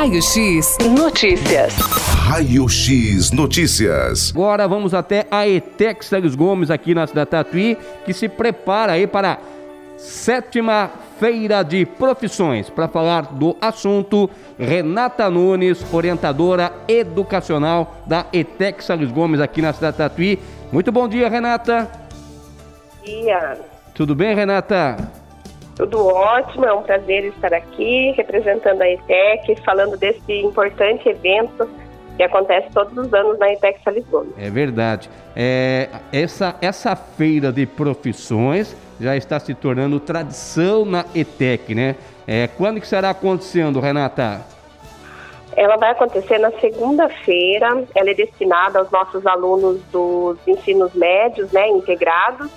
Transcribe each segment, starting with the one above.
Raio X Notícias. Raio X Notícias. Agora vamos até a ETEC Sérgio Gomes aqui na cidade Tatuí, que se prepara aí para a sétima feira de profissões. Para falar do assunto, Renata Nunes, orientadora educacional da ETEC Sérgio Gomes aqui na cidade Tatuí. Muito bom dia, Renata. Bom dia. Tudo bem, Renata? Tudo ótimo, é um prazer estar aqui representando a ETEC, falando desse importante evento que acontece todos os anos na ETEC Salisbury. É verdade. É, essa, essa feira de profissões já está se tornando tradição na ETEC, né? É, quando que será acontecendo, Renata? Ela vai acontecer na segunda-feira, ela é destinada aos nossos alunos dos ensinos médios, né, integrados.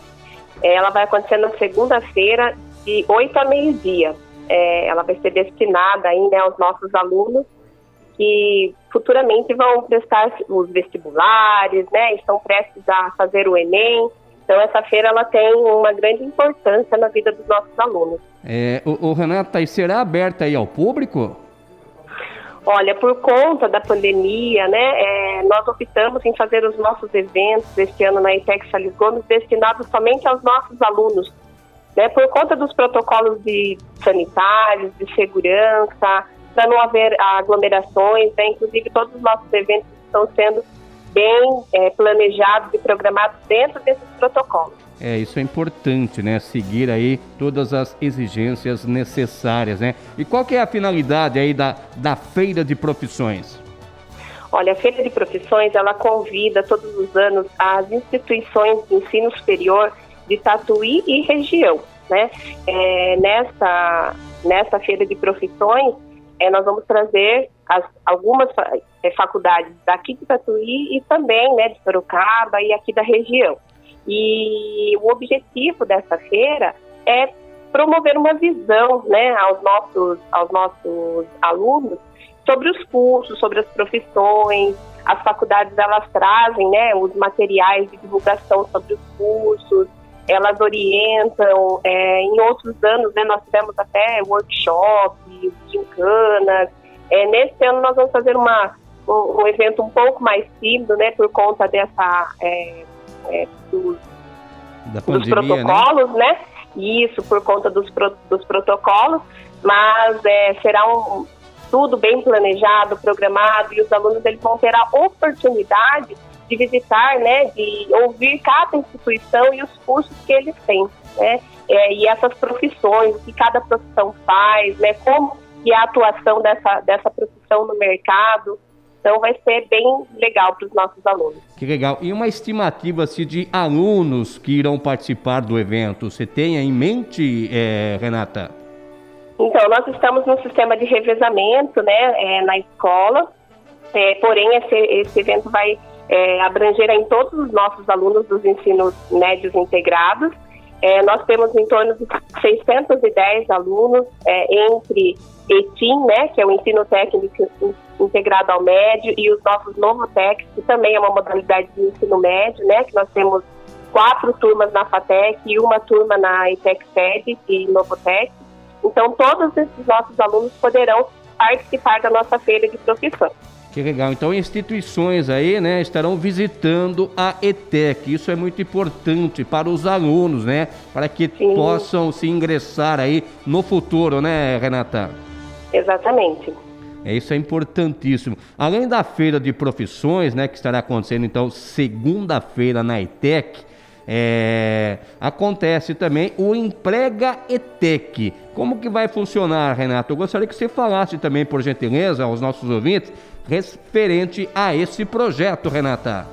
Ela vai acontecer na segunda-feira, de 8 a meio-dia. É, ela vai ser destinada aí, né, aos nossos alunos que futuramente vão prestar os vestibulares, né, estão prestes a fazer o Enem. Então, essa feira ela tem uma grande importância na vida dos nossos alunos. É, o, o Renata, e será aberta aí ao público? Olha, por conta da pandemia, né, é, nós optamos em fazer os nossos eventos este ano na ITEC Salles Gomes destinados somente aos nossos alunos, né, por conta dos protocolos de sanitários, de segurança, para não haver aglomerações, né, inclusive todos os nossos eventos estão sendo bem é, planejados e programados dentro desses protocolos. É, isso é importante, né? Seguir aí todas as exigências necessárias, né? E qual que é a finalidade aí da, da Feira de Profissões? Olha, a Feira de Profissões, ela convida todos os anos as instituições de ensino superior de Tatuí e região, né? É, nessa, nessa Feira de Profissões, é, nós vamos trazer as, algumas é, faculdades daqui de Tatuí e também né, de Sorocaba e aqui da região. E o objetivo dessa feira é promover uma visão né, aos, nossos, aos nossos alunos sobre os cursos, sobre as profissões. As faculdades elas trazem né, os materiais de divulgação sobre os cursos, elas orientam. É, em outros anos, né, nós tivemos até workshops, gincanas. É, nesse ano nós vamos fazer uma, um, um, evento um pouco mais tímido, né, por conta dessa é, é, dos, pandemia, dos protocolos, né? né? Isso, por conta dos, pro, dos protocolos, mas é, será um, tudo bem planejado, programado, e os alunos eles vão ter a oportunidade de visitar, né, de ouvir cada instituição e os cursos que eles têm, né, é, e essas profissões, o que cada profissão faz, né, como é a atuação dessa, dessa profissão no mercado, então vai ser bem legal para os nossos alunos. Que legal. E uma estimativa assim, de alunos que irão participar do evento, você tem em mente, é, Renata? Então, nós estamos no sistema de revezamento né, é, na escola, é, porém esse, esse evento vai é, abranger em todos os nossos alunos dos ensinos médios integrados. É, nós temos em torno de 610 alunos é, entre ETIM, né, que é o ensino técnico integrado ao médio, e os nossos Novotecs, que também é uma modalidade de ensino médio, né, que nós temos quatro turmas na FATEC e uma turma na ITEC-SED e Novotec. Então, todos esses nossos alunos poderão participar da nossa feira de profissão. Que legal. Então, instituições aí, né, estarão visitando a ETEC. Isso é muito importante para os alunos, né, para que Sim. possam se ingressar aí no futuro, né, Renata? Exatamente. É, isso é importantíssimo. Além da feira de profissões, né, que estará acontecendo então segunda-feira na ETEC, é, acontece também o Emprega ETEC. Como que vai funcionar, Renato? Eu gostaria que você falasse também, por gentileza, aos nossos ouvintes, referente a esse projeto, Renata.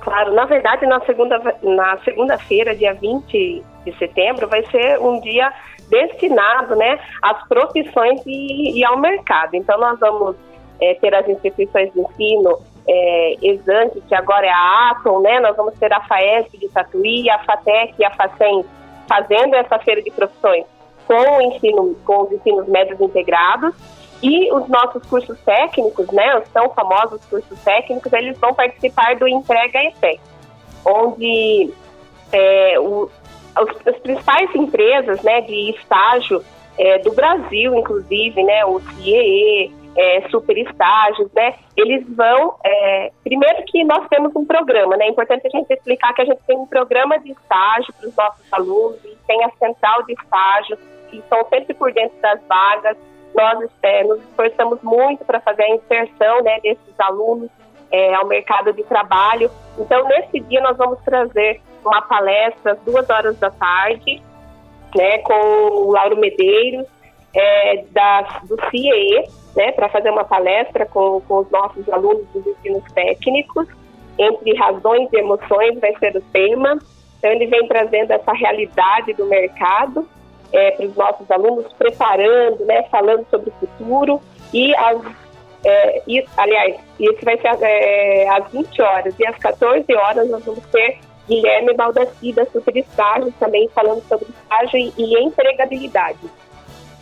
Claro, na verdade, na segunda na segunda-feira, dia 20 de setembro, vai ser um dia destinado, né, às profissões e, e ao mercado. Então, nós vamos é, ter as instituições de ensino é, Exante, que agora é a Atom, né? Nós vamos ter a FAESP de Tatuí, a FATEC e a FACEM fazendo essa feira de profissões com o ensino, com os ensinos médios integrados e os nossos cursos técnicos, né, os tão famosos cursos técnicos, eles vão participar do Entrega ETEC, onde é, o, os, as principais empresas né, de estágio é, do Brasil, inclusive, né, o CIEE, é, super estágios, né? Eles vão, é, primeiro que nós temos um programa, né? É importante a gente explicar que a gente tem um programa de estágio para os nossos alunos, tem a central de estágio, que estão sempre por dentro das vagas. Nós é, nos esforçamos muito para fazer a inserção né, desses alunos é, ao mercado de trabalho. Então, nesse dia, nós vamos trazer uma palestra às duas horas da tarde, né, com o Lauro Medeiros, é, da, do CIE, né, para fazer uma palestra com, com os nossos alunos dos ensinos técnicos, entre razões e emoções vai ser o tema. Então, ele vem trazendo essa realidade do mercado é, para os nossos alunos, preparando, né, falando sobre o futuro. E, as, é, isso, aliás, isso vai ser é, às 20 horas. E às 14 horas nós vamos ter Guilherme Baldassi da Super Estágio, também falando sobre estágio e, e empregabilidade.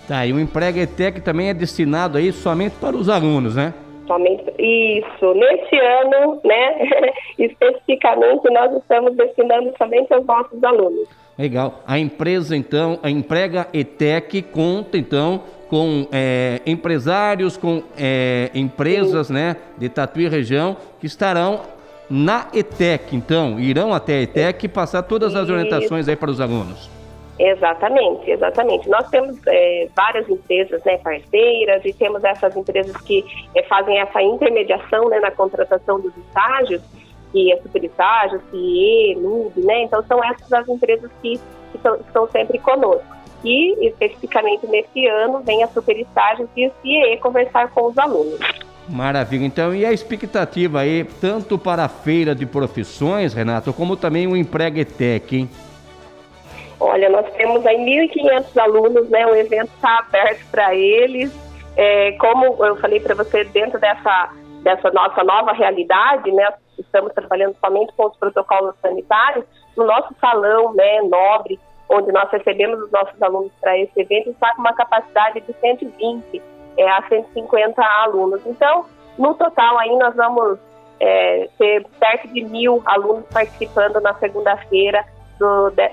Tá, e o Emprega ETEC também é destinado aí somente para os alunos, né? Somente isso. Neste ano, né, especificamente, nós estamos destinando somente aos nossos alunos. Legal. A empresa, então, a Emprega ETEC conta, então, com é, empresários, com é, empresas, Sim. né, de Tatuí região, que estarão na ETEC, então, irão até a ETEC passar todas as orientações aí para os alunos. Exatamente, exatamente. Nós temos é, várias empresas né, parceiras e temos essas empresas que é, fazem essa intermediação né, na contratação dos estágios, que é Super Estágio, CIE, NUB, né? Então são essas as empresas que, que são, estão sempre conosco. E especificamente nesse ano vem a Super Estágio e o CIE conversar com os alunos. Maravilha. Então, e a expectativa aí, tanto para a feira de profissões, Renato, como também o Empreguetec, hein? Olha, nós temos aí 1.500 alunos, né? O evento está aberto para eles. É, como eu falei para você, dentro dessa, dessa nossa nova realidade, né? Estamos trabalhando somente com os protocolos sanitários. No nosso salão, né, nobre, onde nós recebemos os nossos alunos para esse evento, está com uma capacidade de 120 é, a 150 alunos. Então, no total aí nós vamos é, ter perto de mil alunos participando na segunda-feira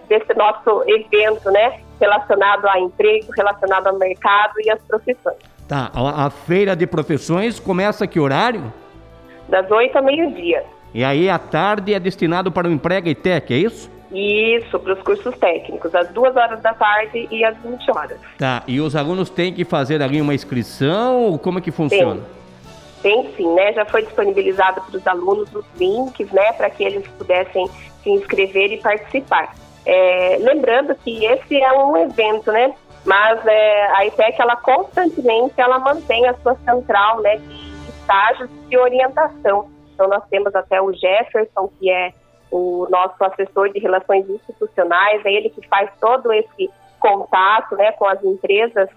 desse nosso evento, né? Relacionado a emprego, relacionado ao mercado e às profissões. Tá, a, a feira de profissões começa que horário? Das 8 ao meio-dia. E aí à tarde é destinado para o Emprega e Tec, é isso? Isso, para os cursos técnicos, às duas horas da tarde e às 20 horas. Tá, e os alunos têm que fazer ali uma inscrição? Como é que funciona? Tem, Tem sim, né? Já foi disponibilizado para os alunos os links, né? Para que eles pudessem se inscrever e participar. É, lembrando que esse é um evento, né? Mas é, a IPEC, ela constantemente, ela mantém a sua central, né? De estágios de orientação. Então, nós temos até o Jefferson, que é o nosso assessor de relações institucionais, é ele que faz todo esse contato né, com as empresas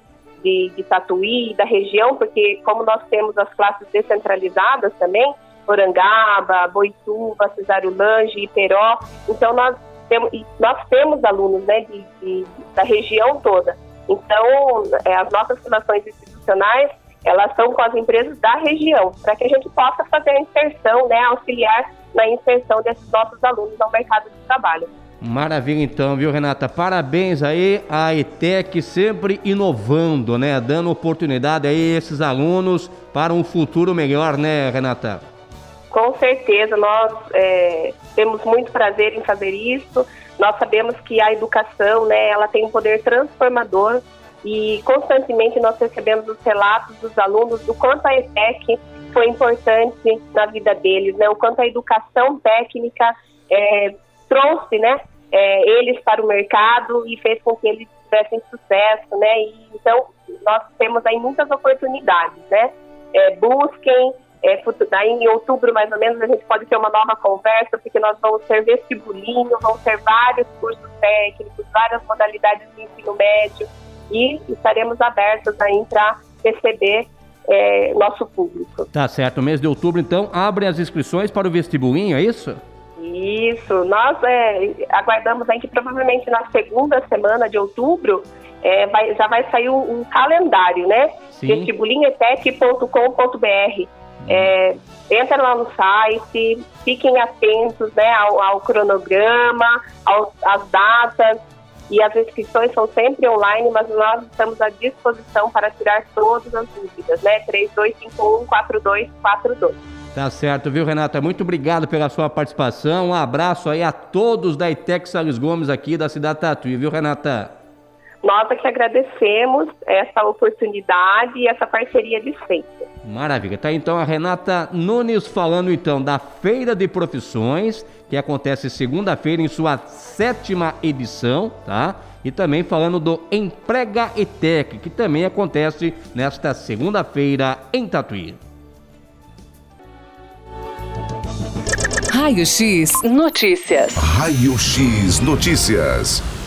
de, de Tatuí da região, porque como nós temos as classes descentralizadas também, Orangaba, Boituva, Cesário Lange, Iperó, então nós temos, nós temos alunos né, de, de da região toda. Então, é, as nossas relações institucionais, elas são com as empresas da região, para que a gente possa fazer a inserção, né, auxiliar na inserção desses nossos alunos ao mercado de trabalho. Maravilha então, viu, Renata? Parabéns aí à ETEC sempre inovando, né? Dando oportunidade aí a esses alunos para um futuro melhor, né, Renata? Com certeza, nós é, temos muito prazer em fazer isso. Nós sabemos que a educação, né, ela tem um poder transformador e constantemente nós recebemos os relatos dos alunos do quanto a ETEC foi importante na vida deles, né? O quanto a educação técnica é, trouxe, né? É, eles para o mercado e fez com que eles tivessem sucesso, né? E, então nós temos aí muitas oportunidades, né? É, busquem, é, daí em outubro mais ou menos a gente pode ter uma nova conversa, porque nós vamos ter vestibulinho, vamos ter vários cursos técnicos, várias modalidades de ensino médio e estaremos abertos aí para receber é, nosso público. Tá certo. mês de outubro, então, abrem as inscrições para o vestibulinho, é isso? Isso. Nós é, aguardamos aí que provavelmente na segunda semana de outubro é, vai, já vai sair um, um calendário, né? vestibulinhetec.com.br. É, entra lá no site, fiquem atentos né, ao, ao cronograma, ao, às datas, e as inscrições são sempre online, mas nós estamos à disposição para tirar todas as dúvidas, né? 3251-4242. Tá certo, viu, Renata? Muito obrigado pela sua participação. Um abraço aí a todos da ITEC Salles Gomes aqui da cidade Tatuí, viu, Renata? Nós é que agradecemos essa oportunidade e essa parceria de sempre. Maravilha. Tá então a Renata Nunes falando então da Feira de Profissões, que acontece segunda-feira em sua sétima edição, tá? E também falando do Emprega ETEC, que também acontece nesta segunda-feira em Tatuí. Raio X Notícias. Raio X Notícias.